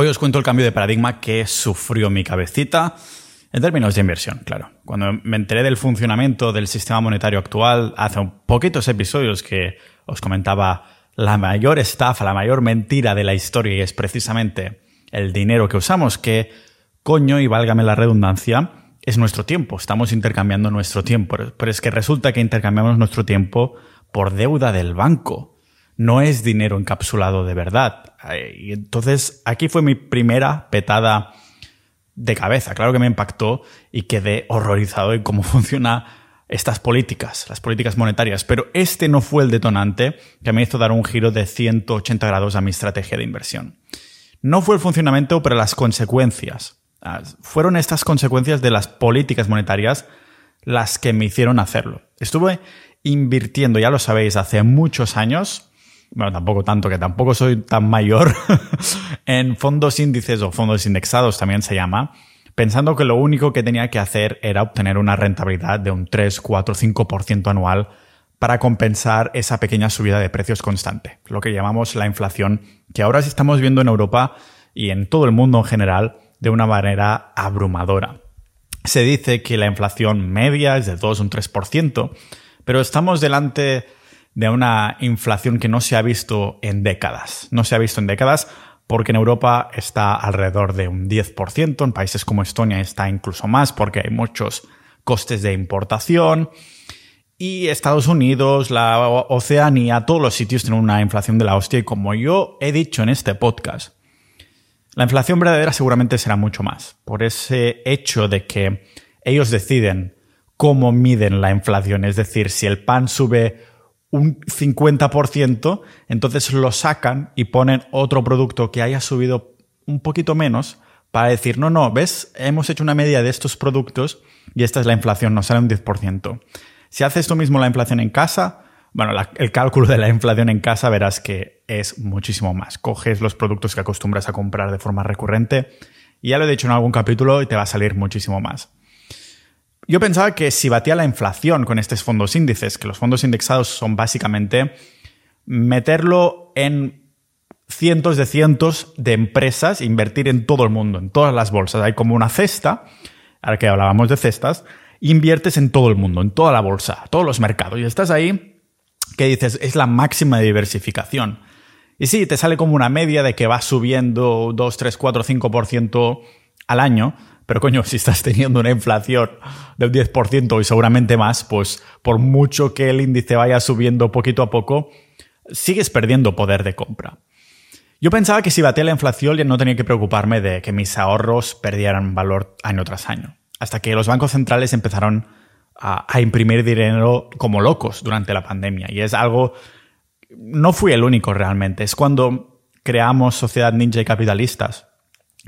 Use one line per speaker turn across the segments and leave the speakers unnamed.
Hoy os cuento el cambio de paradigma que sufrió mi cabecita en términos de inversión, claro. Cuando me enteré del funcionamiento del sistema monetario actual, hace poquitos episodios que os comentaba la mayor estafa, la mayor mentira de la historia y es precisamente el dinero que usamos, que coño, y válgame la redundancia, es nuestro tiempo. Estamos intercambiando nuestro tiempo. Pero es que resulta que intercambiamos nuestro tiempo por deuda del banco no es dinero encapsulado de verdad. Y entonces aquí fue mi primera petada de cabeza. Claro que me impactó y quedé horrorizado en cómo funcionan estas políticas, las políticas monetarias. Pero este no fue el detonante que me hizo dar un giro de 180 grados a mi estrategia de inversión. No fue el funcionamiento, pero las consecuencias. Ah, fueron estas consecuencias de las políticas monetarias las que me hicieron hacerlo. Estuve invirtiendo, ya lo sabéis, hace muchos años bueno, tampoco tanto, que tampoco soy tan mayor, en fondos índices o fondos indexados también se llama, pensando que lo único que tenía que hacer era obtener una rentabilidad de un 3, 4, 5% anual para compensar esa pequeña subida de precios constante, lo que llamamos la inflación, que ahora sí estamos viendo en Europa y en todo el mundo en general de una manera abrumadora. Se dice que la inflación media es de 2 o un 3%, pero estamos delante de una inflación que no se ha visto en décadas. No se ha visto en décadas porque en Europa está alrededor de un 10%, en países como Estonia está incluso más porque hay muchos costes de importación. Y Estados Unidos, la Oceanía, todos los sitios tienen una inflación de la hostia y como yo he dicho en este podcast, la inflación verdadera seguramente será mucho más, por ese hecho de que ellos deciden cómo miden la inflación, es decir, si el pan sube un 50%, entonces lo sacan y ponen otro producto que haya subido un poquito menos para decir, no, no, ves, hemos hecho una media de estos productos y esta es la inflación, nos sale un 10%. Si haces esto mismo la inflación en casa, bueno, el cálculo de la inflación en casa verás que es muchísimo más. Coges los productos que acostumbras a comprar de forma recurrente y ya lo he dicho en algún capítulo y te va a salir muchísimo más. Yo pensaba que si batía la inflación con estos fondos índices, que los fondos indexados son básicamente meterlo en cientos de cientos de empresas, invertir en todo el mundo, en todas las bolsas. Hay como una cesta, ahora que hablábamos de cestas, inviertes en todo el mundo, en toda la bolsa, todos los mercados. Y estás ahí que dices, es la máxima diversificación. Y sí, te sale como una media de que va subiendo 2, 3, 4, 5% al año, pero coño, si estás teniendo una inflación del 10% y seguramente más, pues por mucho que el índice vaya subiendo poquito a poco, sigues perdiendo poder de compra. Yo pensaba que si batía la inflación ya no tenía que preocuparme de que mis ahorros perdieran valor año tras año. Hasta que los bancos centrales empezaron a, a imprimir dinero como locos durante la pandemia. Y es algo... No fui el único realmente. Es cuando creamos Sociedad Ninja y Capitalistas,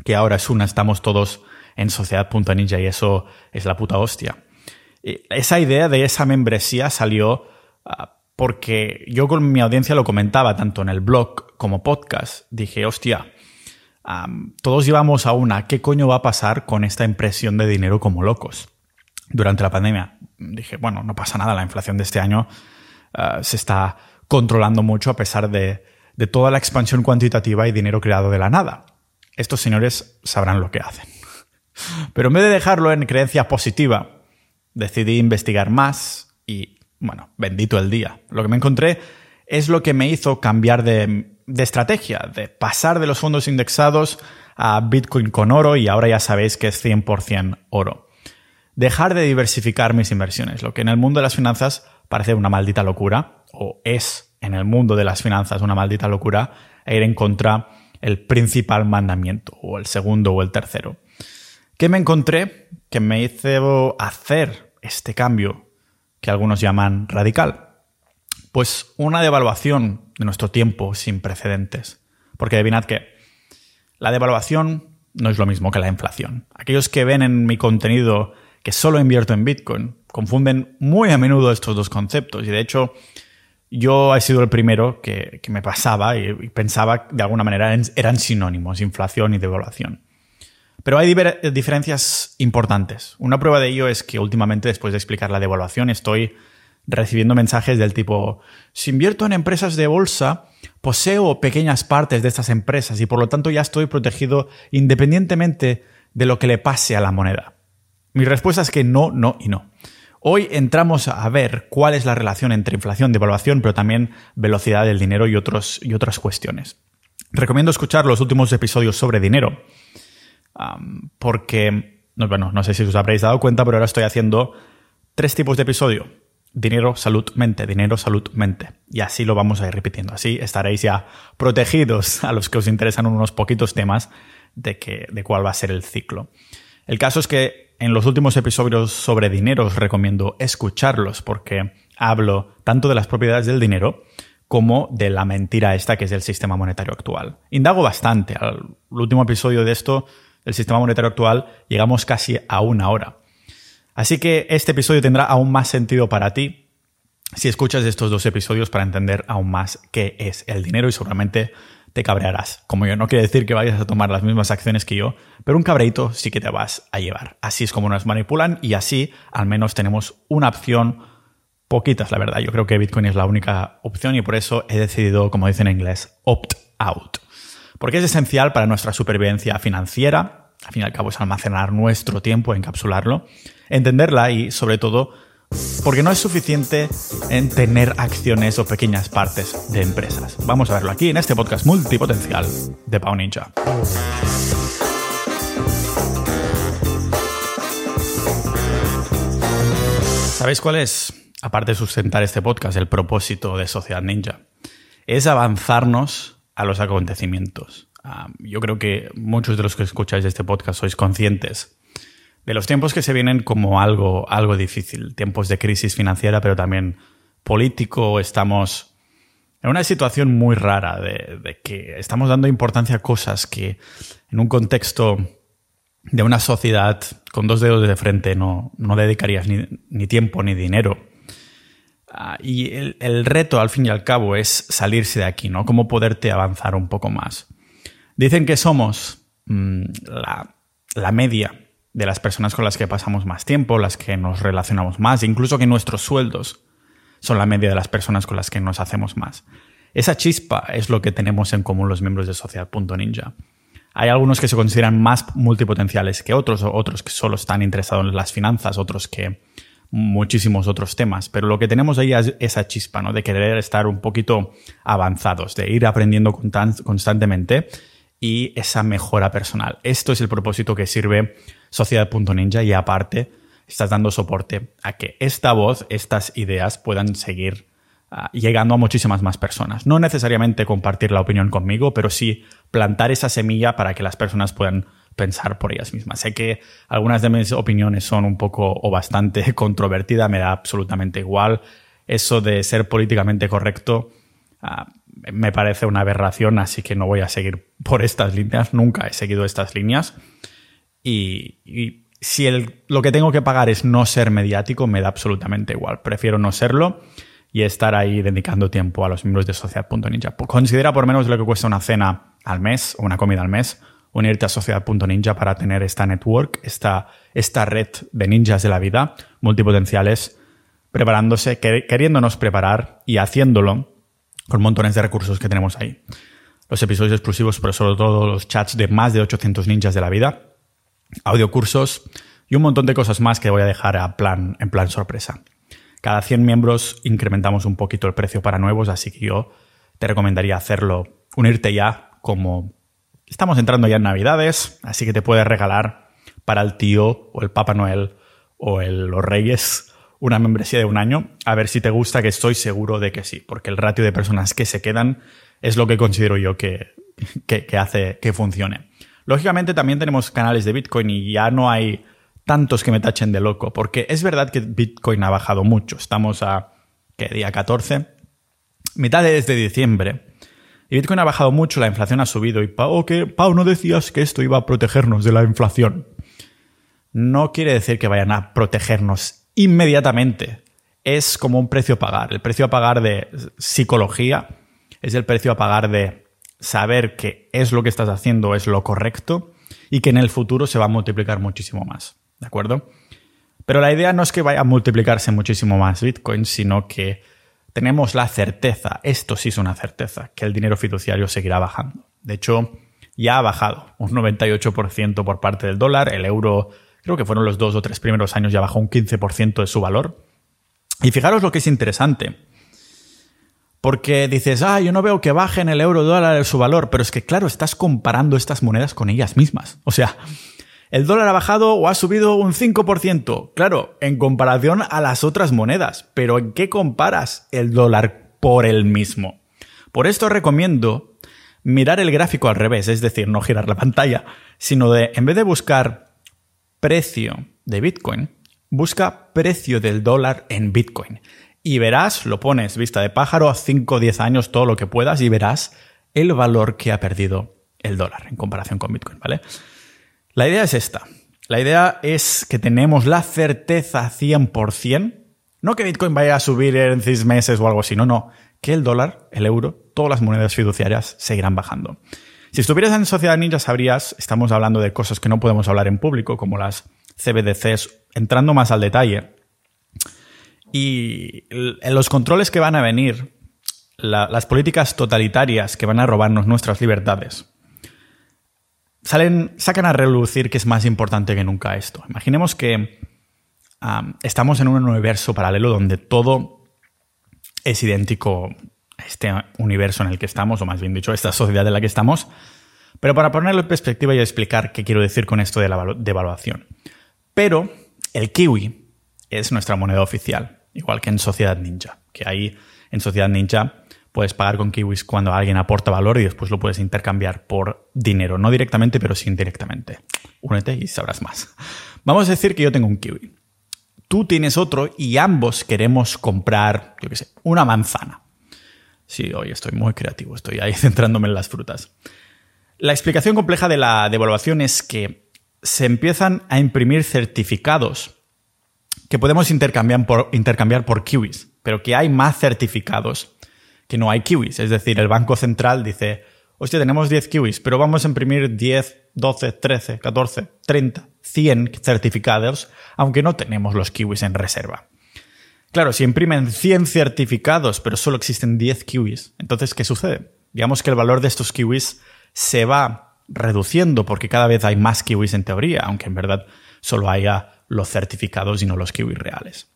que ahora es una, estamos todos en Sociedad.ninja y eso es la puta hostia. Esa idea de esa membresía salió ah, porque yo con mi audiencia lo comentaba tanto en el blog como podcast. Dije, hostia, todos llevamos a una, ¿qué coño va a pasar con esta impresión de dinero como locos? Durante la pandemia dije, bueno, no pasa nada, la inflación de este año ah, se está controlando mucho a pesar de, de toda la expansión cuantitativa y dinero creado de la nada. Estos señores sabrán lo que hacen. Pero en vez de dejarlo en creencia positiva, decidí investigar más y, bueno, bendito el día. Lo que me encontré es lo que me hizo cambiar de, estrategia, de pasar de los fondos indexados a Bitcoin con oro y ahora ya sabéis que es 100% oro. Dejar de diversificar mis inversiones, lo que en el mundo de las finanzas parece una maldita locura, o es en el mundo de las finanzas una maldita locura, e ir en contra el principal mandamiento, o el segundo o el tercero. ¿Qué me encontré que me hizo hacer este cambio que algunos llaman radical? Pues una devaluación de nuestro tiempo sin precedentes. Porque adivinad que la devaluación no es lo mismo que la inflación. Aquellos que ven en mi contenido que solo invierto en Bitcoin confunden muy a menudo estos dos conceptos. Y de hecho, yo he sido el primero que, me pasaba y, y, pensaba de alguna manera eran sinónimos, inflación y devaluación. Pero hay diferencias importantes. Una prueba de ello es que últimamente, después de explicar la devaluación, estoy recibiendo mensajes del tipo, si invierto en empresas de bolsa, poseo pequeñas partes de estas empresas y por lo tanto ya estoy protegido independientemente de lo que le pase a la moneda. Mi respuesta es que no, no y no. Hoy entramos a ver cuál es la relación entre inflación, devaluación, pero también velocidad del dinero y, otros, y otras cuestiones. Recomiendo escuchar los últimos episodios sobre dinero, porque, bueno, no sé si os habréis dado cuenta, pero ahora estoy haciendo tres tipos de episodio. Dinero, salud, mente, dinero, salud, mente. Y así lo vamos a ir repitiendo. Así estaréis ya protegidos a los que os interesan unos poquitos temas de, que, de cuál va a ser el ciclo. El caso es que en los últimos episodios sobre dinero os recomiendo escucharlos porque hablo tanto de las propiedades del dinero como de la mentira esta que es el sistema monetario actual. Indago bastante. Al último episodio de esto, el sistema monetario actual, llegamos casi a una hora. Así que este episodio tendrá aún más sentido para ti si escuchas estos dos episodios para entender aún más qué es el dinero y seguramente te cabrearás. Como yo, no quiere decir que vayas a tomar las mismas acciones que yo, pero un cabreito sí que te vas a llevar. Así es como nos manipulan y así al menos tenemos una opción, poquitas la verdad. Yo creo que Bitcoin es la única opción y por eso he decidido, como dicen en inglés, opt out. Porque es esencial para nuestra supervivencia financiera, al fin y al cabo es almacenar nuestro tiempo, encapsularlo, entenderla y sobre todo porque no es suficiente en tener acciones o pequeñas partes de empresas. Vamos a verlo aquí en este podcast multipotencial de Pau Ninja. ¿Sabéis cuál es, aparte de sustentar este podcast, el propósito de Sociedad Ninja? Es avanzarnos a los acontecimientos. Ah, yo creo que muchos de los que escucháis este podcast sois conscientes de los tiempos que se vienen como algo, algo difícil, tiempos de crisis financiera, pero también político, estamos en una situación muy rara de, que estamos dando importancia a cosas que en un contexto de una sociedad con dos dedos de frente no, no dedicarías ni, tiempo ni dinero. Ah, y el, reto, al fin y al cabo, es salirse de aquí, ¿no? Cómo poderte avanzar un poco más. Dicen que somos mm, la, media de las personas con las que pasamos más tiempo, las que nos relacionamos más, incluso que nuestros sueldos son la media de las personas con las que nos hacemos más. Esa chispa es lo que tenemos en común los miembros de Sociedad.ninja. Hay algunos que se consideran más multipotenciales que otros, otros que solo están interesados en las finanzas, otros que muchísimos otros temas, pero lo que tenemos ahí es esa chispa, ¿no? De querer estar un poquito avanzados, de ir aprendiendo constantemente y esa mejora personal. Esto es el propósito que sirve Sociedad.ninja y aparte estás dando soporte a que esta voz, estas ideas puedan seguir ah, llegando a muchísimas más personas. No necesariamente compartir la opinión conmigo, pero sí plantar esa semilla para que las personas puedan pensar por ellas mismas. Sé que algunas de mis opiniones son un poco o bastante controvertidas, me da absolutamente igual. Eso de ser políticamente correcto ah, me parece una aberración, así que no voy a seguir por estas líneas. Nunca he seguido estas líneas. Y, si lo que tengo que pagar es no ser mediático, me da absolutamente igual. Prefiero no serlo y estar ahí dedicando tiempo a los miembros de Sociedad.ninja. Considera por menos lo que cuesta una cena al mes o una comida al mes unirte a Sociedad.ninja para tener esta network, esta, esta red de ninjas de la vida, multipotenciales, preparándose, queriéndonos preparar y haciéndolo con montones de recursos que tenemos ahí. Los episodios exclusivos, pero sobre todo los chats de más de 800 ninjas de la vida, audiocursos y un montón de cosas más que voy a dejar a plan, en plan sorpresa. Cada 100 miembros incrementamos un poquito el precio para nuevos, así que yo te recomendaría hacerlo, unirte ya como estamos entrando ya en Navidades, así que te puedes regalar para el tío o el Papa Noel o los Reyes una membresía de un año, a ver si te gusta, que estoy seguro de que sí, porque el ratio de personas que se quedan es lo que considero yo que, hace que funcione. Lógicamente también tenemos canales de Bitcoin y ya no hay tantos que me tachen de loco, porque es verdad que Bitcoin ha bajado mucho. Estamos a, ¿qué día 14? Mitad de diciembre. Y Bitcoin ha bajado mucho, la inflación ha subido. Y Pau, que Pau, no decías que esto iba a protegernos de la inflación. No quiere decir que vayan a protegernos inmediatamente. Es como un precio a pagar. El precio a pagar de psicología es el precio a pagar de saber que es lo que estás haciendo es lo correcto y que en el futuro se va a multiplicar muchísimo más. ¿De acuerdo? Pero la idea no es que vaya a multiplicarse muchísimo más Bitcoin, sino que tenemos la certeza, esto sí es una certeza, que el dinero fiduciario seguirá bajando. De hecho, ya ha bajado un 98% por parte del dólar, el euro creo que fueron los dos o tres primeros años ya bajó un 15% de su valor. Y fijaros lo que es interesante. Porque dices, ah, yo no veo que baje en el euro dólar su valor, pero es que claro, estás comparando estas monedas con ellas mismas. O sea, el dólar ha bajado o ha subido un 5%, claro, en comparación a las otras monedas, pero ¿en qué comparas el dólar por el mismo? Por esto recomiendo mirar el gráfico al revés, es decir, no girar la pantalla, sino de, en vez de buscar precio de Bitcoin, busca precio del dólar en Bitcoin. Y verás, lo pones vista de pájaro, 5 o 10 años, todo lo que puedas, y verás el valor que ha perdido el dólar en comparación con Bitcoin, ¿vale? La idea es esta. La idea es que tenemos la certeza 100%, no que Bitcoin vaya a subir en 6 meses o algo así, no, no, que el dólar, el euro, todas las monedas fiduciarias seguirán bajando. Si estuvieras en Sociedad Ninja sabrías, estamos hablando de cosas que no podemos hablar en público, como las CBDCs, entrando más al detalle. Y los controles que van a venir, las políticas totalitarias que van a robarnos nuestras libertades, salen, sacan a relucir que es más importante que nunca esto. Imaginemos que estamos en un universo paralelo donde todo es idéntico a este universo en el que estamos, o más bien dicho, a esta sociedad en la que estamos. Pero para ponerlo en perspectiva y explicar qué quiero decir con esto de la devaluación. Pero el kiwi es nuestra moneda oficial, igual que en Sociedad Ninja, que ahí en Sociedad Ninja puedes pagar con kiwis cuando alguien aporta valor y después lo puedes intercambiar por dinero, no directamente, pero sí indirectamente. Únete y sabrás más. Vamos a decir que yo tengo un kiwi. Tú tienes otro y ambos queremos comprar, yo qué sé, una manzana. Sí, hoy estoy muy creativo, estoy ahí centrándome en las frutas. La explicación compleja de la devaluación es que se empiezan a imprimir certificados que podemos intercambiar por, intercambiar por kiwis, pero que hay más certificados que no hay kiwis. Es decir, el Banco Central dice, hostia, tenemos 10 kiwis, pero vamos a imprimir 10, 12, 13, 14, 30, 100 certificados, aunque no tenemos los kiwis en reserva. Claro, si imprimen 100 certificados, pero solo existen 10 kiwis, entonces, ¿qué sucede? Digamos que el valor de estos kiwis se va reduciendo porque cada vez hay más kiwis en teoría, aunque en verdad solo haya los certificados y no los kiwis reales.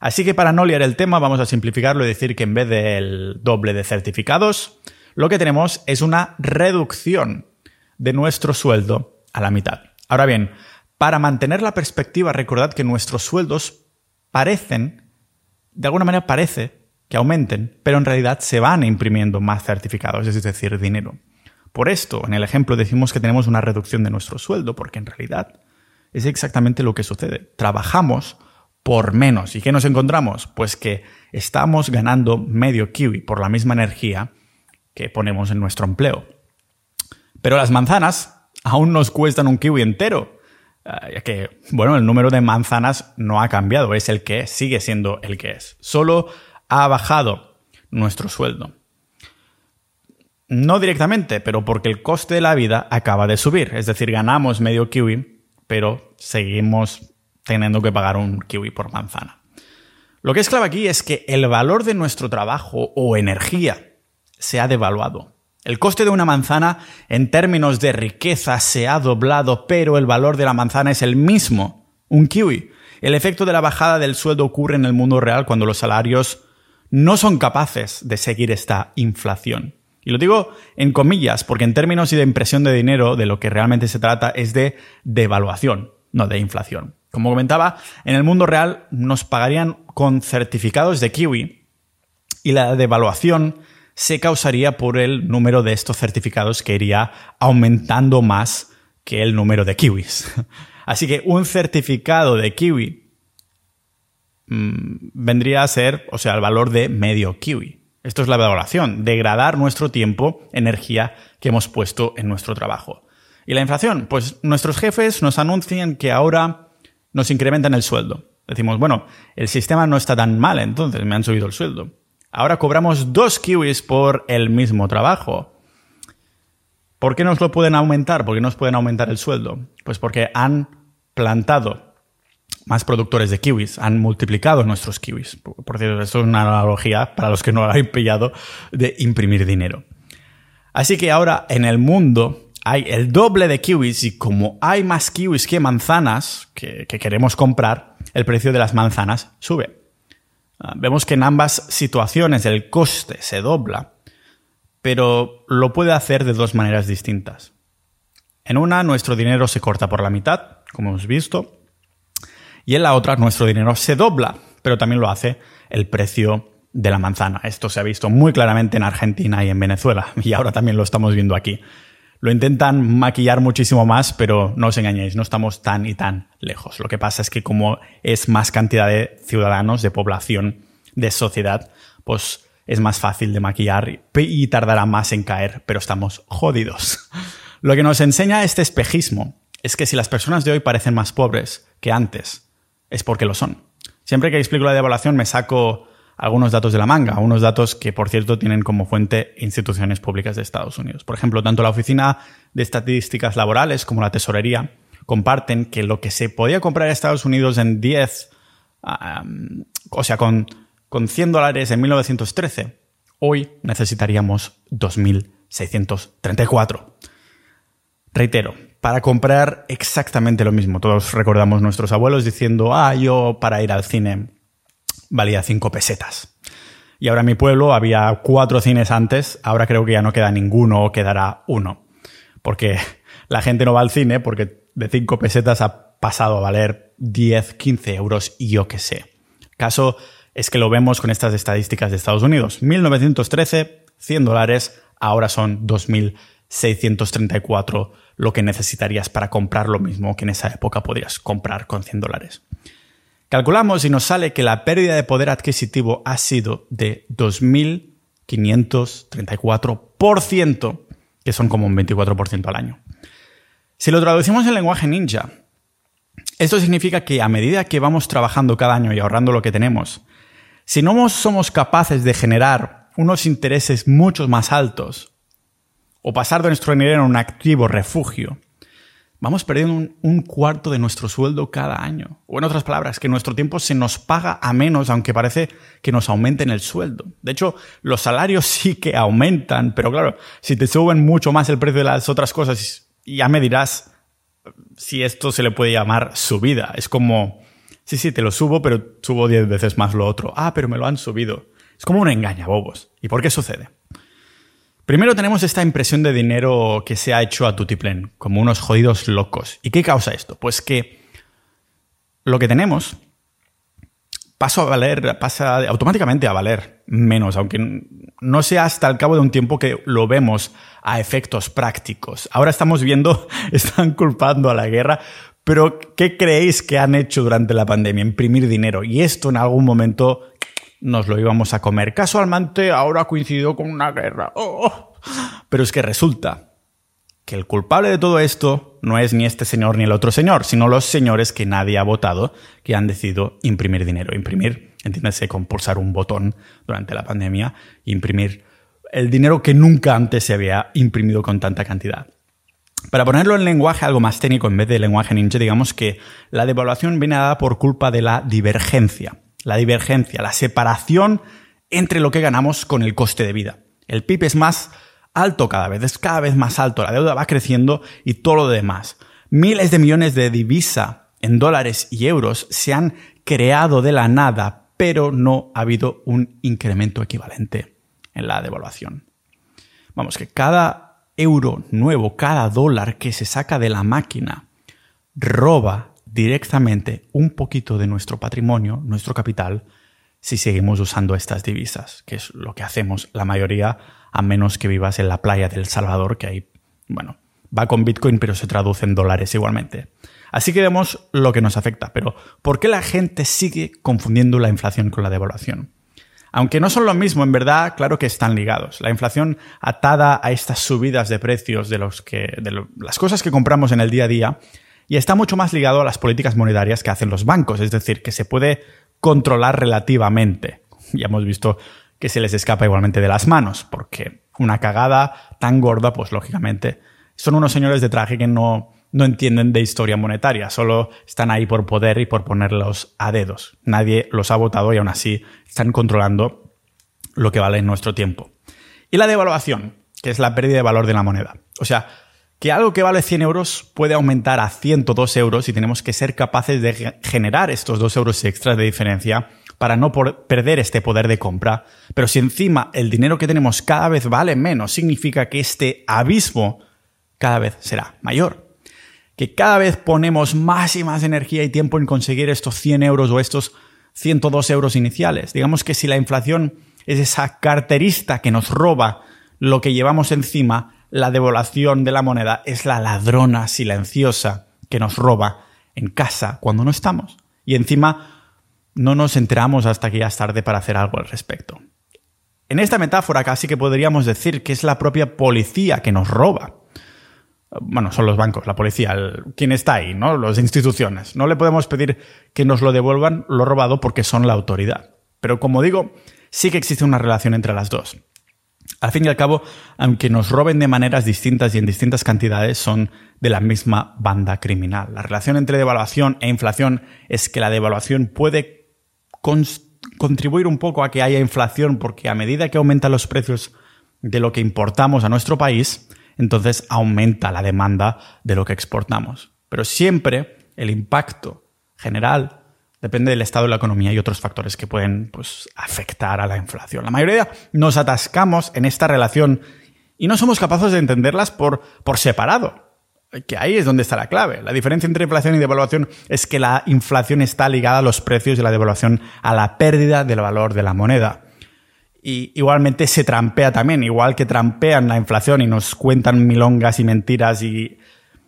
Así que para no liar el tema, vamos a simplificarlo y decir que en vez del doble de certificados, lo que tenemos es una reducción de nuestro sueldo a la mitad. Ahora bien, para mantener la perspectiva, recordad que nuestros sueldos parecen, de alguna manera parece que aumenten, pero en realidad se van imprimiendo más certificados, es decir, dinero. Por esto, en el ejemplo decimos que tenemos una reducción de nuestro sueldo, porque en realidad es exactamente lo que sucede. Trabajamos por menos. ¿Y qué nos encontramos? Pues que estamos ganando medio kiwi por la misma energía que ponemos en nuestro empleo. Pero las manzanas aún nos cuestan un kiwi entero. Eh, ya que, bueno, el número de manzanas no ha cambiado, es el que es, sigue siendo el que es. Solo ha bajado nuestro sueldo. No directamente, pero porque el coste de la vida acaba de subir. Es decir, ganamos medio kiwi, pero seguimos teniendo que pagar un kiwi por manzana. Lo que es clave aquí es que el valor de nuestro trabajo o energía se ha devaluado. El coste de una manzana en términos de riqueza se ha doblado, pero el valor de la manzana es el mismo, un kiwi. El efecto de la bajada del sueldo ocurre en el mundo real cuando los salarios no son capaces de seguir esta inflación. Y lo digo en comillas, porque en términos de impresión de dinero, de lo que realmente se trata es de devaluación, no de inflación. Como comentaba, en el mundo real nos pagarían con certificados de kiwi y la devaluación se causaría por el número de estos certificados que iría aumentando más que el número de kiwis. Así que un certificado de kiwi mm, vendría a ser, o sea, el valor de medio kiwi. Esto es la devaluación, degradar nuestro tiempo, energía que hemos puesto en nuestro trabajo. ¿Y la inflación? Pues nuestros jefes nos anuncian que ahora nos incrementan el sueldo. Decimos, bueno, el sistema no está tan mal, entonces me han subido el sueldo. Ahora cobramos dos kiwis por el mismo trabajo. ¿Por qué nos lo pueden aumentar? ¿Por qué nos pueden aumentar el sueldo? Pues porque han plantado más productores de kiwis, han multiplicado nuestros kiwis. Por cierto, esto es una analogía para los que no lo han pillado de imprimir dinero. Así que ahora en el mundo hay el doble de kiwis y como hay más kiwis que manzanas que, queremos comprar, el precio de las manzanas sube. Ah, vemos que en ambas situaciones el coste se dobla, pero lo puede hacer de dos maneras distintas. En una, nuestro dinero se corta por la mitad, como hemos visto, y en la otra, nuestro dinero se dobla, pero también lo hace el precio de la manzana. Esto se ha visto muy claramente en Argentina y en Venezuela, y ahora también lo estamos viendo aquí. Lo intentan maquillar muchísimo más, pero no os engañéis, no estamos tan y tan lejos. Lo que pasa es que como es más cantidad de ciudadanos, de población, de sociedad, pues es más fácil de maquillar y tardará más en caer, pero estamos jodidos. Lo que nos enseña este espejismo es que si las personas de hoy parecen más pobres que antes, es porque lo son. Siempre que explico la devaluación me saco algunos datos de la manga, unos datos que, por cierto, tienen como fuente instituciones públicas de Estados Unidos. Por ejemplo, tanto la Oficina de Estadísticas Laborales como la Tesorería comparten que lo que se podía comprar en Estados Unidos en 10, o sea, con, con 100 dólares en 1913, hoy necesitaríamos 2.634. Reitero, para comprar exactamente lo mismo. Todos recordamos nuestros abuelos diciendo, ah, yo para ir al cine valía cinco pesetas. Y ahora en mi pueblo había cuatro cines antes, ahora creo que ya no queda ninguno o quedará uno. Porque la gente no va al cine porque de cinco pesetas ha pasado a valer 10, 15 euros y yo qué sé. Caso es que lo vemos con estas estadísticas de Estados Unidos. 1913, 100 dólares, ahora son 2.634 lo que necesitarías para comprar lo mismo que en esa época podrías comprar con 100 dólares. Calculamos y nos sale que la pérdida de poder adquisitivo ha sido de 2.534%, que son como un 24% al año. Si lo traducimos en lenguaje ninja, esto significa que a medida que vamos trabajando cada año y ahorrando lo que tenemos, si no somos capaces de generar unos intereses mucho más altos o pasar de nuestro dinero en un activo refugio, vamos perdiendo un, cuarto de nuestro sueldo cada año. O en otras palabras, que nuestro tiempo se nos paga a menos, aunque parece que nos aumenten el sueldo. De hecho, los salarios sí que aumentan, pero claro, si te suben mucho más el precio de las otras cosas, ya me dirás si esto se le puede llamar subida. Es como, sí, sí, te lo subo, pero subo 10 veces más lo otro. Ah, pero me lo han subido. Es como un engaña, bobos. ¿Y por qué sucede? Primero tenemos esta impresión de dinero que se ha hecho a tutiplén, como unos jodidos locos. ¿Y qué causa esto? Pues que lo que tenemos pasa a valer, pasa automáticamente a valer menos, aunque no sea hasta el cabo de un tiempo que lo vemos a efectos prácticos. Ahora estamos viendo, están culpando a la guerra, pero ¿qué creéis que han hecho durante la pandemia? Imprimir dinero. Y esto en algún momento nos lo íbamos a comer. Casualmente ahora ha coincidido con una guerra. Oh. Pero es que resulta que el culpable de todo esto no es ni este señor ni el otro señor, sino los señores que nadie ha votado, que han decidido imprimir dinero. Imprimir, entiéndase, con pulsar un botón durante la pandemia, imprimir el dinero que nunca antes se había imprimido con tanta cantidad. Para ponerlo en lenguaje algo más técnico en vez de lenguaje ninja, digamos que la devaluación viene dada por culpa de la divergencia la divergencia, la separación entre lo que ganamos con el coste de vida. El PIB es más alto cada vez, es cada vez más alto, la deuda va creciendo y todo lo demás. Miles de millones de divisa en dólares y euros se han creado de la nada, pero no ha habido un incremento equivalente en la devaluación. Vamos, que cada euro nuevo, cada dólar que se saca de la máquina, roba directamente un poquito de nuestro patrimonio, nuestro capital, si seguimos usando estas divisas, que es lo que hacemos la mayoría, a menos que vivas en la playa del Salvador, que ahí, bueno, va con Bitcoin, pero se traduce en dólares igualmente. Así que vemos lo que nos afecta, pero ¿por qué la gente sigue confundiendo la inflación con la devaluación? Aunque no son lo mismo, en verdad, claro que están ligados. La inflación atada a estas subidas de precios de, los que, de las cosas que compramos en el día a día y está mucho más ligado a las políticas monetarias que hacen los bancos, es decir, que se puede controlar relativamente. Ya hemos visto que se les escapa igualmente de las manos, porque una cagada tan gorda, pues lógicamente, son unos señores de traje que no, no entienden de historia monetaria, solo están ahí por poder y por ponerlos a dedos. Nadie los ha votado y aún así están controlando lo que vale nuestro tiempo. Y la devaluación, que es la pérdida de valor de la moneda. O sea, que algo que vale 100 euros puede aumentar a 102 euros y tenemos que ser capaces de generar estos 2 euros extras de diferencia para no perder este poder de compra. Pero si encima el dinero que tenemos cada vez vale menos, significa que este abismo cada vez será mayor. Que cada vez ponemos más y más energía y tiempo en conseguir estos 100 euros o estos 102 euros iniciales. Digamos que si la inflación es esa carterista que nos roba lo que llevamos encima, la devaluación de la moneda es la ladrona silenciosa que nos roba en casa cuando no estamos. Y encima no nos enteramos hasta que ya es tarde para hacer algo al respecto. En esta metáfora casi que podríamos decir que es la propia policía que nos roba. Bueno, son los bancos, la policía, quien está ahí, ¿no? Las instituciones. No le podemos pedir que nos lo devuelvan lo robado porque son la autoridad. Pero como digo, sí que existe una relación entre las dos. Al fin y al cabo, aunque nos roben de maneras distintas y en distintas cantidades, son de la misma banda criminal. La relación entre devaluación e inflación es que la devaluación puede contribuir un poco a que haya inflación porque a medida que aumentan los precios de lo que importamos a nuestro país, entonces aumenta la demanda de lo que exportamos. Pero siempre el impacto general Depende del estado de la economía y otros factores que pueden pues, afectar a la inflación. La mayoría nos atascamos en esta relación y no somos capaces de entenderlas por, por separado. Que ahí es donde está la clave. La diferencia entre inflación y devaluación es que la inflación está ligada a los precios y la devaluación a la pérdida del valor de la moneda. Y igualmente se trampea también, igual que trampean la inflación y nos cuentan milongas y mentiras y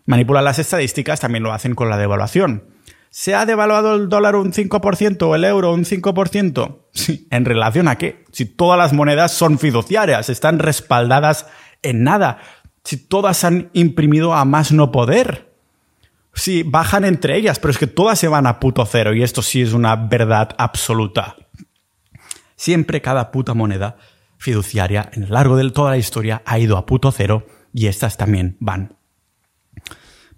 manipulan las estadísticas, también lo hacen con la devaluación. ¿Se ha devaluado el dólar un 5% o el euro un 5%? Sí. ¿En relación a qué? Si todas las monedas son fiduciarias, están respaldadas en nada. Si todas han imprimido a más no poder. Si bajan entre ellas, pero es que todas se van a puto cero y esto sí es una verdad absoluta. Siempre cada puta moneda fiduciaria en lo largo de toda la historia ha ido a puto cero y estas también van.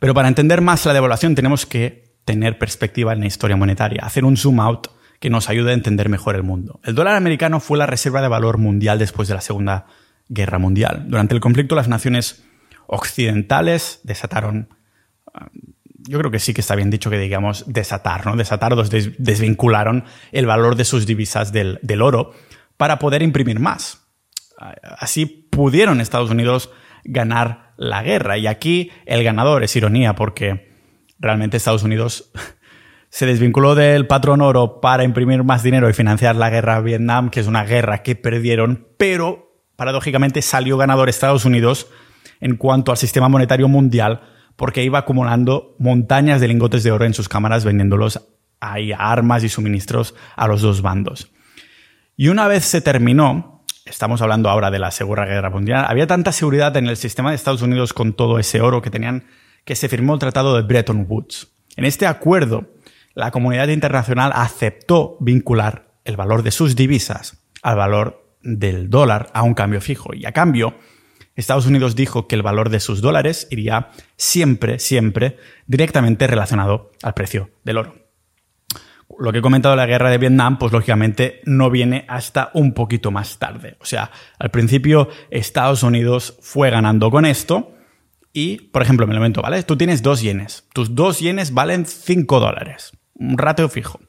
Pero para entender más la devaluación tenemos que tener perspectiva en la historia monetaria, hacer un zoom out que nos ayude a entender mejor el mundo. El dólar americano fue la reserva de valor mundial después de la Segunda Guerra Mundial. Durante el conflicto las naciones occidentales desataron, ah, yo creo que sí que está bien dicho que digamos desatar, ¿no? Desatar, desvincularon el valor de sus divisas del oro para poder imprimir más. Así pudieron Estados Unidos ganar la guerra. Y aquí el ganador es ironía porque realmente Estados Unidos se desvinculó del patrón oro para imprimir más dinero y financiar la guerra a Vietnam, que es una guerra que perdieron, pero paradójicamente salió ganador Estados Unidos en cuanto al sistema monetario mundial, porque iba acumulando montañas de lingotes de oro en sus cámaras, vendiéndolos a armas y suministros a los dos bandos. Y una vez se terminó, estamos hablando ahora de la Segunda Guerra Mundial, había tanta seguridad en el sistema de Estados Unidos con todo ese oro que tenían que se firmó el Tratado de Bretton Woods. En este acuerdo, la comunidad internacional aceptó vincular el valor de sus divisas al valor del dólar a un cambio fijo. Y a cambio, Estados Unidos dijo que el valor de sus dólares iría siempre, siempre directamente relacionado al precio del oro. Lo que he comentado de la guerra de Vietnam, pues lógicamente no viene hasta un poquito más tarde. O sea, al principio Estados Unidos fue ganando con esto, y, por ejemplo, me lo invento, ¿vale? Tú tienes dos yenes. Tus dos yenes valen 5 dólares. Un ratio fijo.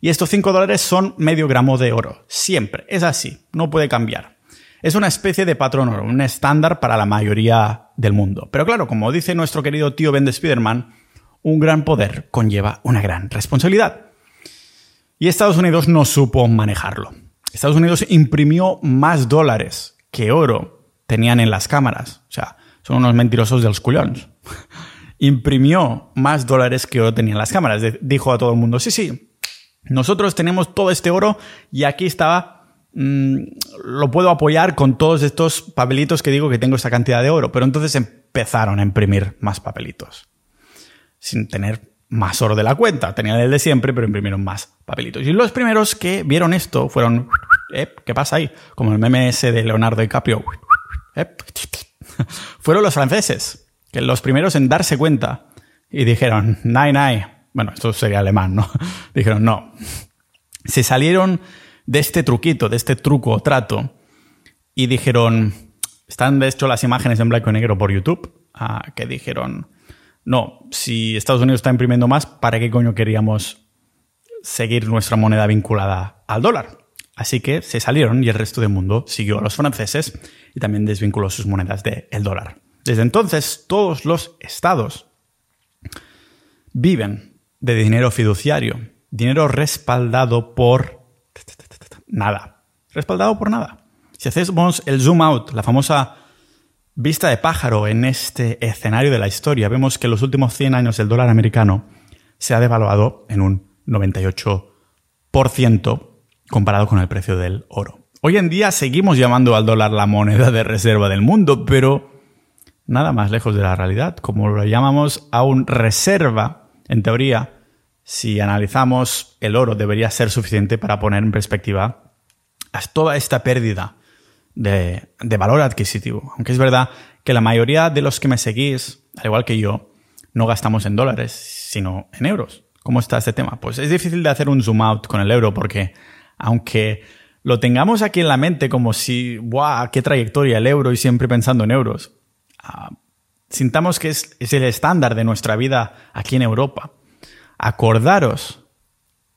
Y estos 5 dólares son medio gramo de oro. Siempre. Es así. No puede cambiar. Es una especie de patrón oro, un estándar para la mayoría del mundo. Pero claro, como dice nuestro querido tío Ben de Spiderman, un gran poder conlleva una gran responsabilidad. Y Estados Unidos no supo manejarlo. Estados Unidos imprimió más dólares que oro tenían en las cámaras. O sea, son unos mentirosos de los culones. Imprimió más dólares que oro tenían las cámaras. Dijo a todo el mundo, sí, sí, nosotros tenemos todo este oro y aquí estaba, mm, lo puedo apoyar con todos estos papelitos que digo que tengo esta cantidad de oro. Pero entonces empezaron a imprimir más papelitos. Sin tener más oro de la cuenta. Tenían el de siempre, pero imprimieron más papelitos. Y los primeros que vieron esto fueron, ¿qué pasa ahí? Como el meme de Leonardo DiCaprio. fueron los franceses, que los primeros en darse cuenta y dijeron, nai, nai. Bueno, esto sería alemán, ¿no? dijeron, no. Se salieron de este truquito, de este truco trato, y dijeron, están de hecho las imágenes en blanco y negro por YouTube, ah, que dijeron, no, si Estados Unidos está imprimiendo más, ¿para qué coño queríamos seguir nuestra moneda vinculada al dólar? Así que se salieron y el resto del mundo siguió a los franceses y también desvinculó sus monedas del dólar. Desde entonces, todos los estados viven de dinero fiduciario, dinero respaldado por nada. Respaldado por nada. Si hacemos el zoom out, la famosa vista de pájaro en este escenario de la historia, vemos que en los últimos 100 años el dólar americano se ha devaluado en un 98% comparado con el precio del oro. Hoy en día seguimos llamando al dólar la moneda de reserva del mundo, pero nada más lejos de la realidad. Como lo llamamos aún reserva, en teoría, si analizamos el oro, debería ser suficiente para poner en perspectiva toda esta pérdida de, de, valor adquisitivo. Aunque es verdad que la mayoría de los que me seguís, al igual que yo, no gastamos en dólares, sino en euros. ¿Cómo está este tema? Pues es difícil de hacer un zoom out con el euro porque aunque lo tengamos aquí en la mente como si, ¡buah! ¡Qué trayectoria el euro! y siempre pensando en euros. Ah, sintamos que es, es el estándar de nuestra vida aquí en Europa. Acordaros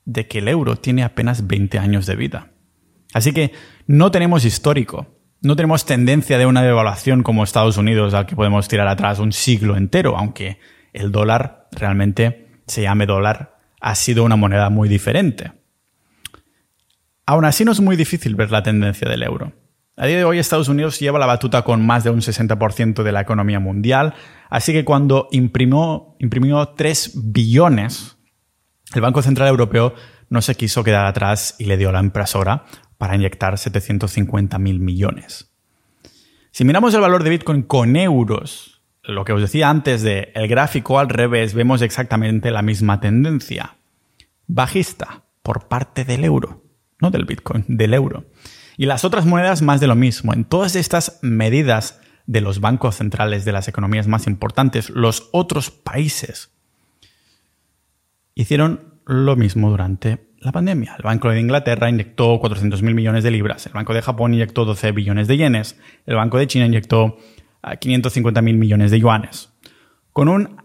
de que el euro tiene apenas 20 años de vida. Así que no tenemos histórico, no tenemos tendencia de una devaluación como Estados Unidos al que podemos tirar atrás un siglo entero, aunque el dólar realmente se llame dólar, ha sido una moneda muy diferente. Aún así no es muy difícil ver la tendencia del euro. A día de hoy Estados Unidos lleva la batuta con más de un 60% de la economía mundial, así que cuando imprimió, imprimió 3 billones, el Banco Central Europeo no se quiso quedar atrás y le dio la impresora para inyectar 750 mil millones. Si miramos el valor de Bitcoin con euros, lo que os decía antes de el gráfico al revés, vemos exactamente la misma tendencia. Bajista por parte del euro no del Bitcoin, del euro. Y las otras monedas más de lo mismo. En todas estas medidas de los bancos centrales de las economías más importantes, los otros países hicieron lo mismo durante la pandemia. El Banco de Inglaterra inyectó 400.000 millones de libras, el Banco de Japón inyectó 12 billones de yenes, el Banco de China inyectó 550.000 millones de yuanes. Con un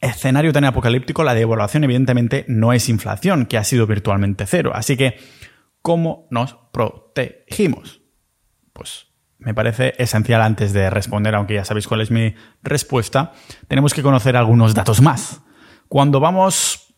escenario tan apocalíptico, la devaluación evidentemente no es inflación, que ha sido virtualmente cero. Así que ¿Cómo nos protegimos? Pues me parece esencial antes de responder, aunque ya sabéis cuál es mi respuesta, tenemos que conocer algunos datos más. Cuando vamos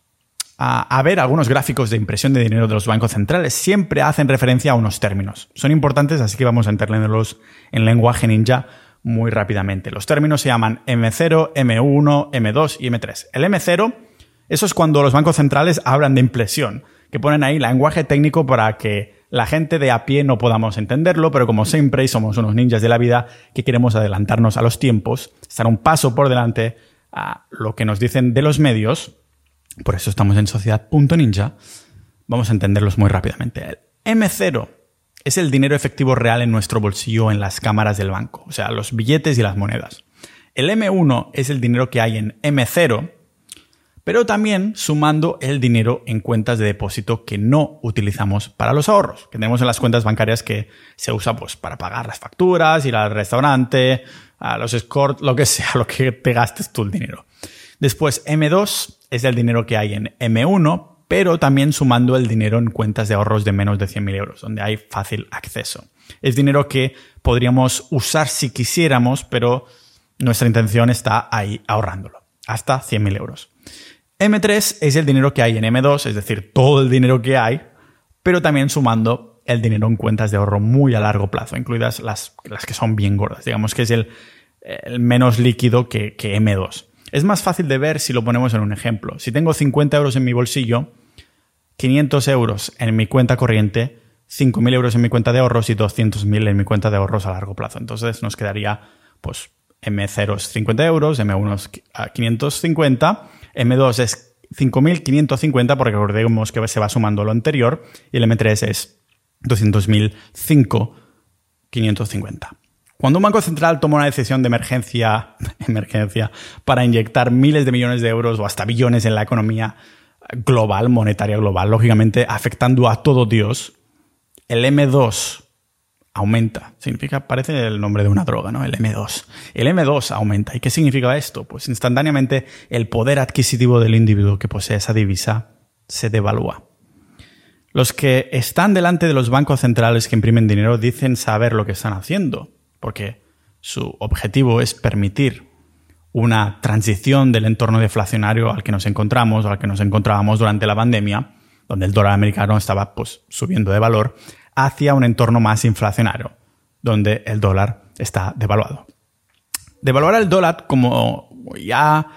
a, ver algunos gráficos de impresión de dinero de los bancos centrales, siempre hacen referencia a unos términos. Son importantes, así que vamos a entenderlos en lenguaje ninja muy rápidamente. Los términos se llaman M0, M1, M2 y M3. El M0, eso es cuando los bancos centrales hablan de impresión que ponen ahí lenguaje técnico para que la gente de a pie no podamos entenderlo, pero como siempre somos unos ninjas de la vida que queremos adelantarnos a los tiempos, estar un paso por delante a lo que nos dicen de los medios, por eso estamos en sociedad.ninja, vamos a entenderlos muy rápidamente. El M0 es el dinero efectivo real en nuestro bolsillo en las cámaras del banco, o sea, los billetes y las monedas. El M1 es el dinero que hay en M0, pero también sumando el dinero en cuentas de depósito que no utilizamos para los ahorros, que tenemos en las cuentas bancarias que se usa pues, para pagar las facturas, ir al restaurante, a los escorts, lo que sea, lo que te gastes tú el dinero. Después, M2 es el dinero que hay en M1, pero también sumando el dinero en cuentas de ahorros de menos de 100.000 euros, donde hay fácil acceso. Es dinero que podríamos usar si quisiéramos, pero nuestra intención está ahí ahorrándolo, hasta 100.000 euros. M3 es el dinero que hay en M2, es decir, todo el dinero que hay, pero también sumando el dinero en cuentas de ahorro muy a largo plazo, incluidas las, las que son bien gordas. Digamos que es el, menos líquido que, que, M2. Es más fácil de ver si lo ponemos en un ejemplo. Si tengo 50 euros en mi bolsillo, 500 euros en mi cuenta corriente, 5.000 euros en mi cuenta de ahorros y 200.000 en mi cuenta de ahorros a largo plazo. Entonces nos quedaría, pues, M0 es 50 euros, M1 es 550 M2 es 5.550 porque recordemos que se va sumando lo anterior y el M3 es 200.005.550. Cuando un banco central toma una decisión de emergencia, emergencia para inyectar miles de millones de euros o hasta billones en la economía global, monetaria global, lógicamente afectando a todo Dios, el M2 aumenta. Significa, parece el nombre de una droga, ¿no? El M2. El M2 aumenta. ¿Y qué significa esto? Pues instantáneamente el poder adquisitivo del individuo que posee esa divisa se devalúa. Los que están delante de los bancos centrales que imprimen dinero dicen saber lo que están haciendo, porque su objetivo es permitir una transición del entorno deflacionario al que nos encontramos al que nos encontrábamos durante la pandemia, donde el dólar americano estaba pues, subiendo de valor, hacia un entorno más inflacionario, donde el dólar está devaluado. Devaluar el dólar, como ya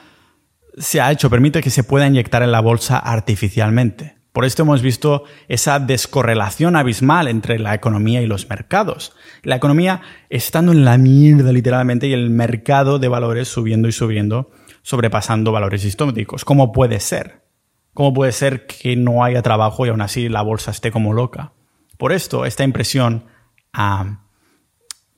se ha hecho, permite que se pueda inyectar en la bolsa artificialmente. Por esto hemos visto esa descorrelación abismal entre la economía y los mercados. La economía estando en la mierda literalmente y el mercado de valores subiendo y subiendo, sobrepasando valores históricos. ¿Cómo puede ser? ¿Cómo puede ser que no haya trabajo y aún así la bolsa esté como loca? Por esto, esta impresión ah,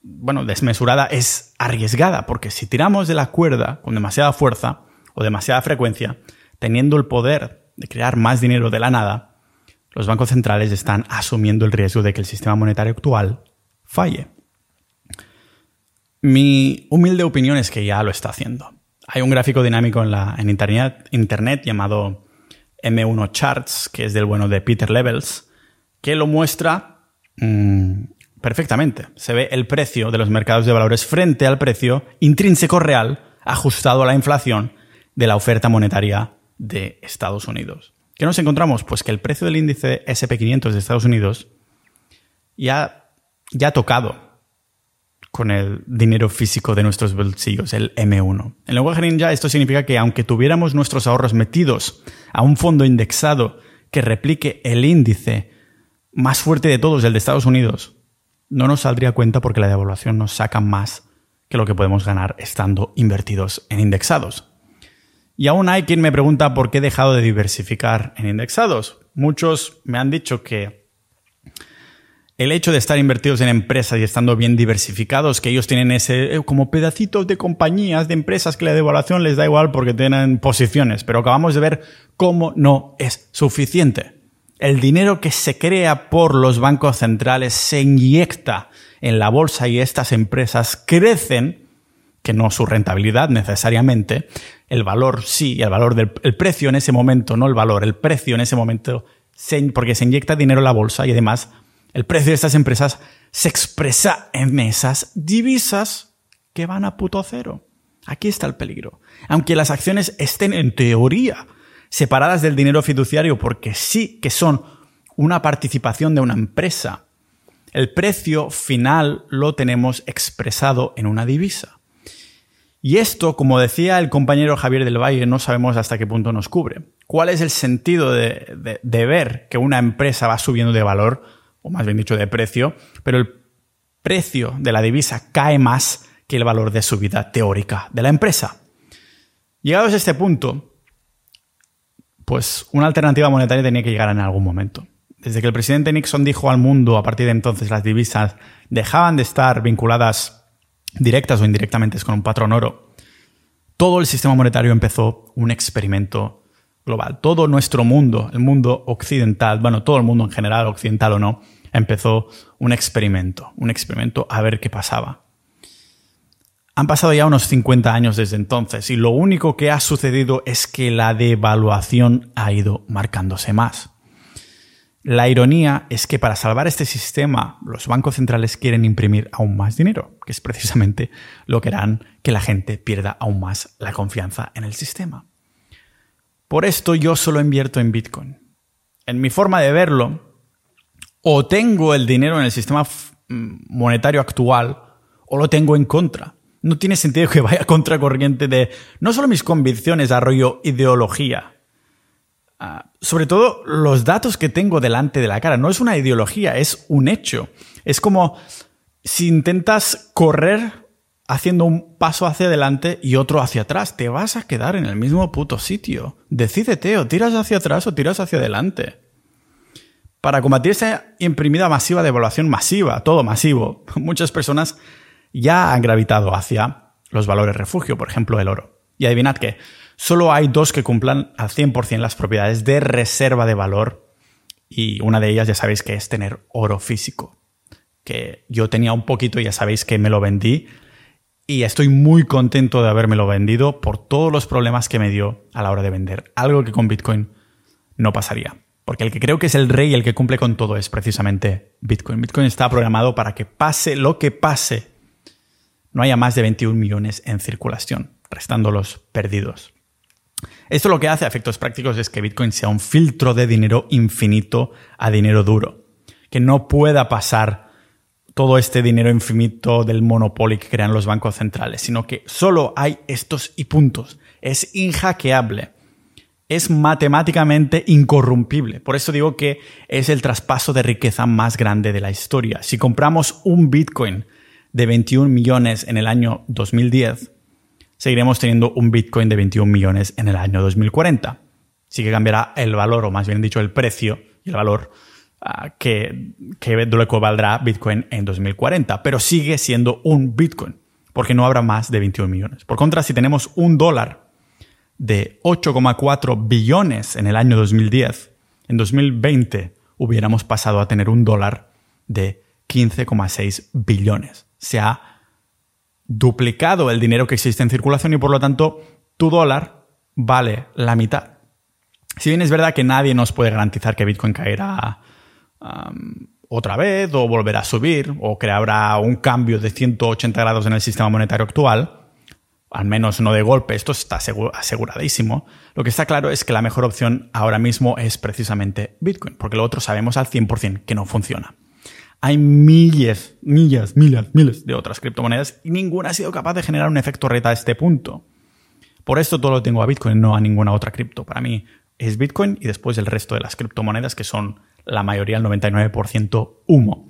bueno, desmesurada es arriesgada, porque si tiramos de la cuerda con demasiada fuerza o demasiada frecuencia, teniendo el poder de crear más dinero de la nada, los bancos centrales están asumiendo el riesgo de que el sistema monetario actual falle. Mi humilde opinión es que ya lo está haciendo. Hay un gráfico dinámico en, la, en internet, internet llamado M1 Charts, que es del bueno de Peter Levels, que lo muestra mm, perfectamente. Se ve el precio de los mercados de valores frente al precio intrínseco real ajustado a la inflación de la oferta monetaria de Estados Unidos. ¿Qué nos encontramos? Pues que el precio del índice SP500 de Estados Unidos ya, ya ha tocado con el dinero físico de nuestros bolsillos, el M1. En lenguaje ninja esto significa que aunque tuviéramos nuestros ahorros metidos a un fondo indexado que replique el índice más fuerte de todos, el de Estados Unidos, no nos saldría cuenta porque la devaluación nos saca más que lo que podemos ganar estando invertidos en indexados. Y aún hay quien me pregunta por qué he dejado de diversificar en indexados. Muchos me han dicho que el hecho de estar invertidos en empresas y estando bien diversificados, que ellos tienen ese eh, como pedacitos de compañías, de empresas que la devaluación les da igual porque tienen posiciones, pero acabamos de ver cómo no es suficiente el dinero que se crea por los bancos centrales se inyecta en la bolsa y estas empresas crecen, que no su rentabilidad necesariamente, el valor sí, el valor del precio en ese momento, no el valor, el precio en ese momento, porque se inyecta dinero en la bolsa y además el precio de estas empresas se expresa en esas divisas que van a puto cero. Aquí está el peligro. Aunque las acciones estén en teoría separadas del dinero fiduciario porque sí que son una participación de una empresa. El precio final lo tenemos expresado en una divisa. Y esto, como decía el compañero Javier del Valle, no sabemos hasta qué punto nos cubre. ¿Cuál es el sentido de, de, ver que una empresa va subiendo de valor, o más bien dicho de precio, pero el precio de la divisa cae más que el valor de subida teórica de la empresa? Llegados a este punto, pues una alternativa monetaria tenía que llegar en algún momento. Desde que el presidente Nixon dijo al mundo a partir de entonces las divisas dejaban de estar vinculadas directas o indirectamente con un patrón oro, todo el sistema monetario empezó un experimento global. Todo nuestro mundo, el mundo occidental, bueno, todo el mundo en general, occidental o no, empezó un experimento, un experimento a ver qué pasaba. Han pasado ya unos 50 años desde entonces y lo único que ha sucedido es que la devaluación ha ido marcándose más. La ironía es que para salvar este sistema los bancos centrales quieren imprimir aún más dinero, que es precisamente lo que harán que la gente pierda aún más la confianza en el sistema. Por esto yo solo invierto en Bitcoin. En mi forma de verlo, o tengo el dinero en el sistema monetario actual o lo tengo en contra no tiene sentido que vaya contracorriente de no solo mis convicciones, arroyo ideología. Ah, sobre todo los datos que tengo delante de la cara. No es una ideología, es un hecho. Es como si intentas correr haciendo un paso hacia adelante y otro hacia atrás. Te vas a quedar en el mismo puto sitio. Decídete, o tiras hacia atrás o tiras hacia adelante. Para combatir esa imprimida masiva de evaluación masiva, todo masivo, muchas personas ya han gravitado hacia los valores refugio, por ejemplo el oro. Y adivinad que solo hay dos que cumplan al 100% las propiedades de reserva de valor y una de ellas ya sabéis que es tener oro físico, que yo tenía un poquito ya sabéis que me lo vendí y estoy muy contento de habérmelo vendido por todos los problemas que me dio a la hora de vender, algo que con Bitcoin no pasaría. Porque el que creo que es el rey y el que cumple con todo es precisamente Bitcoin. Bitcoin está programado para que pase lo que pase, no haya más de 21 millones en circulación, restando los perdidos. Esto lo que hace a efectos prácticos es que Bitcoin sea un filtro de dinero infinito a dinero duro, que no pueda pasar todo este dinero infinito del monopolio que crean los bancos centrales, sino que solo hay estos y puntos. Es inhackeable. Es matemáticamente incorrumpible. Por eso digo que es el traspaso de riqueza más grande de la historia. Si compramos un Bitcoin de 21 millones en el año 2010, seguiremos teniendo un Bitcoin de 21 millones en el año 2040. Sí que cambiará el valor, o más bien dicho, el precio y el valor uh, que, que valdrá Bitcoin en 2040, pero sigue siendo un Bitcoin, porque no habrá más de 21 millones. Por contra, si tenemos un dólar de 8,4 billones en el año 2010, en 2020 hubiéramos pasado a tener un dólar de 15,6 billones. Se ha duplicado el dinero que existe en circulación y por lo tanto tu dólar vale la mitad. Si bien es verdad que nadie nos puede garantizar que Bitcoin caerá otra vez o volverá a subir o que habrá un cambio de 180 grados en el sistema monetario actual, al menos no de golpe, esto está aseguradísimo, lo que está claro es que la mejor opción ahora mismo es precisamente Bitcoin, porque lo otro sabemos al 100% que no funciona. Hay miles, millas, miles, miles de otras criptomonedas y ninguna ha sido capaz de generar un efecto reta a este punto. Por esto todo lo tengo a Bitcoin, no a ninguna otra cripto. Para mí es Bitcoin y después el resto de las criptomonedas que son la mayoría, el 99% humo.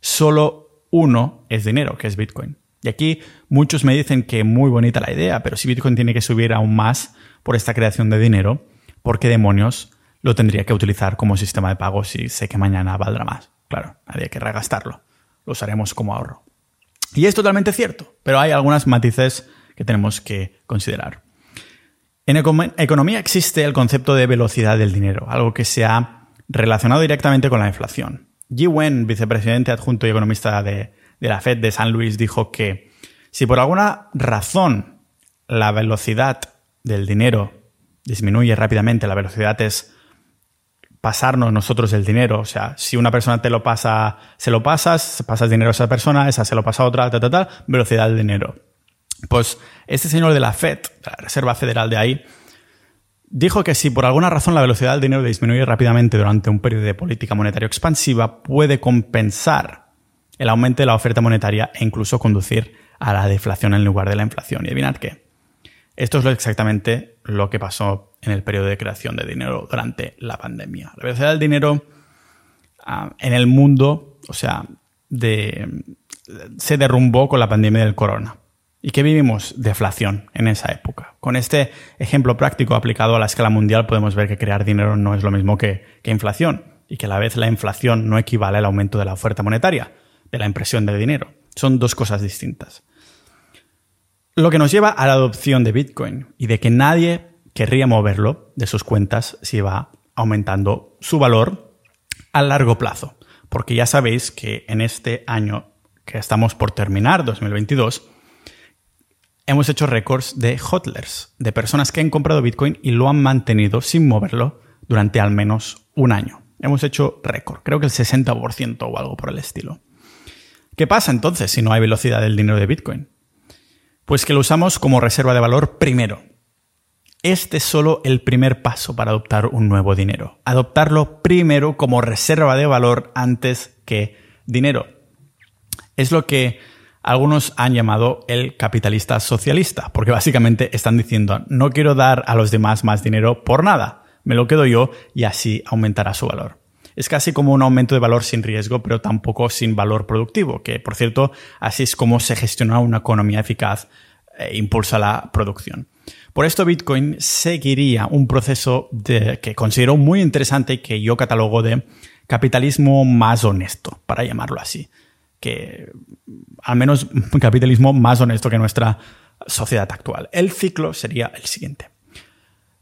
Solo uno es dinero, que es Bitcoin. Y aquí muchos me dicen que muy bonita la idea, pero si Bitcoin tiene que subir aún más por esta creación de dinero, ¿por qué demonios lo tendría que utilizar como sistema de pago si sé que mañana valdrá más? Claro, había que regastarlo. Lo usaremos como ahorro. Y es totalmente cierto, pero hay algunas matices que tenemos que considerar. En economía existe el concepto de velocidad del dinero, algo que se ha relacionado directamente con la inflación. Ji Wen, vicepresidente adjunto y economista de, de la Fed de San Luis, dijo que si por alguna razón la velocidad del dinero disminuye rápidamente, la velocidad es pasarnos nosotros el dinero. O sea, si una persona te lo pasa, se lo pasas, pasas dinero a esa persona, esa se lo pasa a otra, tal, tal, tal, velocidad del dinero. Pues este señor de la Fed, la Reserva Federal de ahí, dijo que si por alguna razón la velocidad del dinero disminuye rápidamente durante un periodo de política monetaria expansiva, puede compensar el aumento de la oferta monetaria e incluso conducir a la deflación en lugar de la inflación. Y adivinad qué. Esto es exactamente lo que pasó en el periodo de creación de dinero durante la pandemia. La velocidad del dinero ah, en el mundo, o sea, se derrumbó con la pandemia del corona. ¿Y qué vivimos? Deflación en esa época. Con este ejemplo práctico aplicado a la escala mundial podemos ver que crear dinero no es lo mismo que, que inflación y que a la vez la inflación no equivale al aumento de la oferta monetaria, de la impresión de dinero. Son dos cosas distintas. Lo que nos lleva a la adopción de Bitcoin y de que nadie querría moverlo de sus cuentas si va aumentando su valor a largo plazo. Porque ya sabéis que en este año que estamos por terminar, 2022, hemos hecho récords de hodlers, de personas que han comprado Bitcoin y lo han mantenido sin moverlo durante al menos un año. Hemos hecho récord, creo que el 60% o algo por el estilo. ¿Qué pasa entonces si no hay velocidad del dinero de Bitcoin? Pues que lo usamos como reserva de valor primero, este es solo el primer paso para adoptar un nuevo dinero. Adoptarlo primero como reserva de valor antes que dinero. Es lo que algunos han llamado el capitalista socialista, porque básicamente están diciendo, no quiero dar a los demás más dinero por nada, me lo quedo yo y así aumentará su valor. Es casi como un aumento de valor sin riesgo, pero tampoco sin valor productivo, que por cierto, así es como se gestiona una economía eficaz e impulsa la producción. Por esto Bitcoin seguiría un proceso que considero muy interesante y que yo catalogo de capitalismo más honesto, para llamarlo así. que al menos un capitalismo más honesto que nuestra sociedad actual. El ciclo sería el siguiente.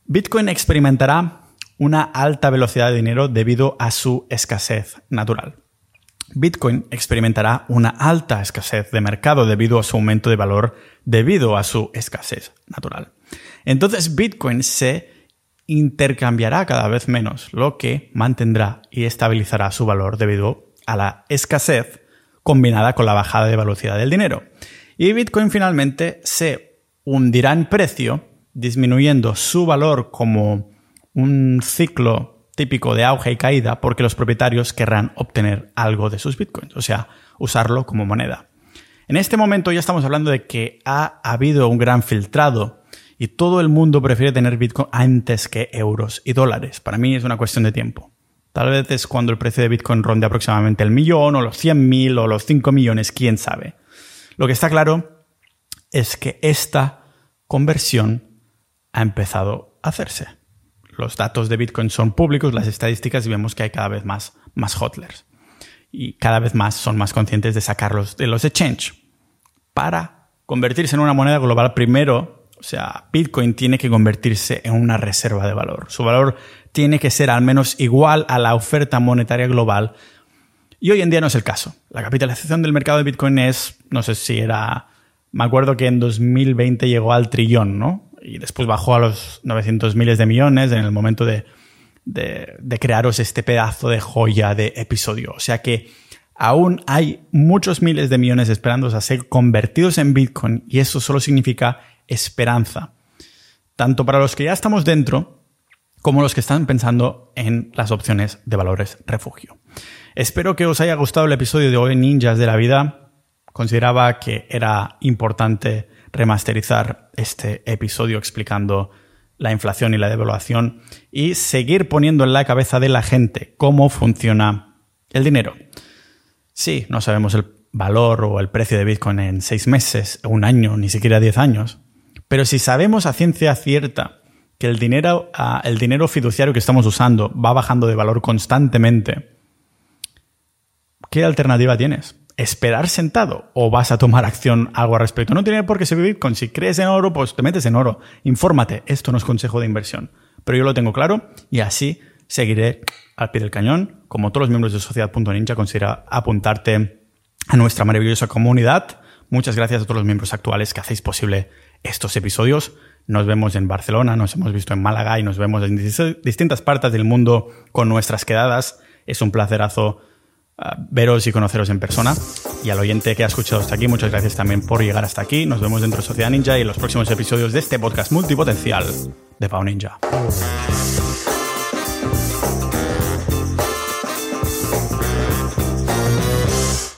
Bitcoin experimentará una alta velocidad de dinero debido a su escasez natural. Bitcoin experimentará una alta escasez de mercado debido a su aumento de valor debido a su escasez natural. Entonces Bitcoin se intercambiará cada vez menos, lo que mantendrá y estabilizará su valor debido a la escasez combinada con la bajada de velocidad del dinero. Y Bitcoin finalmente se hundirá en precio, disminuyendo su valor como un ciclo típico de auge y caída porque los propietarios querrán obtener algo de sus bitcoins, o sea, usarlo como moneda. En este momento ya estamos hablando de que ha habido un gran filtrado y todo el mundo prefiere tener bitcoin antes que euros y dólares. Para mí es una cuestión de tiempo. Tal vez es cuando el precio de bitcoin ronde aproximadamente el millón o los 100.000 o los 5 millones, quién sabe. Lo que está claro es que esta conversión ha empezado a hacerse los datos de Bitcoin son públicos, las estadísticas, y vemos que hay cada vez más, más hodlers. Y cada vez más son más conscientes de sacarlos de los exchange. Para convertirse en una moneda global, primero, o sea, Bitcoin tiene que convertirse en una reserva de valor. Su valor tiene que ser al menos igual a la oferta monetaria global. Y hoy en día no es el caso. La capitalización del mercado de Bitcoin es, no sé si era, me acuerdo que en 2020 llegó al trillón, ¿no? Y después bajó a los 900 miles de millones en el momento de, de, crearos este pedazo de joya de episodio. O sea que aún hay muchos miles de millones esperando a ser convertidos en Bitcoin y eso solo significa esperanza. Tanto para los que ya estamos dentro como los que están pensando en las opciones de valores refugio. Espero que os haya gustado el episodio de hoy, Ninjas de la Vida. Consideraba que era importante remasterizar este episodio explicando la inflación y la devaluación y seguir poniendo en la cabeza de la gente cómo funciona el dinero. Sí, no sabemos el valor o el precio de Bitcoin en seis meses, un año, ni siquiera diez años, pero si sabemos a ciencia cierta que el dinero, el dinero fiduciario que estamos usando va bajando de valor constantemente, ¿qué alternativa tienes? Esperar sentado o vas a tomar acción algo al respecto. No tiene por qué ser Bitcoin. Si crees en oro, pues te metes en oro. Infórmate. Esto no es consejo de inversión. Pero yo lo tengo claro y así seguiré al pie del cañón. Como todos los miembros de Sociedad.ninja, considera apuntarte a nuestra maravillosa comunidad. Muchas gracias a todos los miembros actuales que hacéis posible estos episodios. Nos vemos en Barcelona, nos hemos visto en Málaga y nos vemos en distintas partes del mundo con nuestras quedadas. Es un placerazo veros y conoceros en persona. Y al oyente que ha escuchado hasta aquí, muchas gracias también por llegar hasta aquí. Nos vemos dentro de Sociedad Ninja y en los próximos episodios de este podcast multipotencial de Pau Ninja.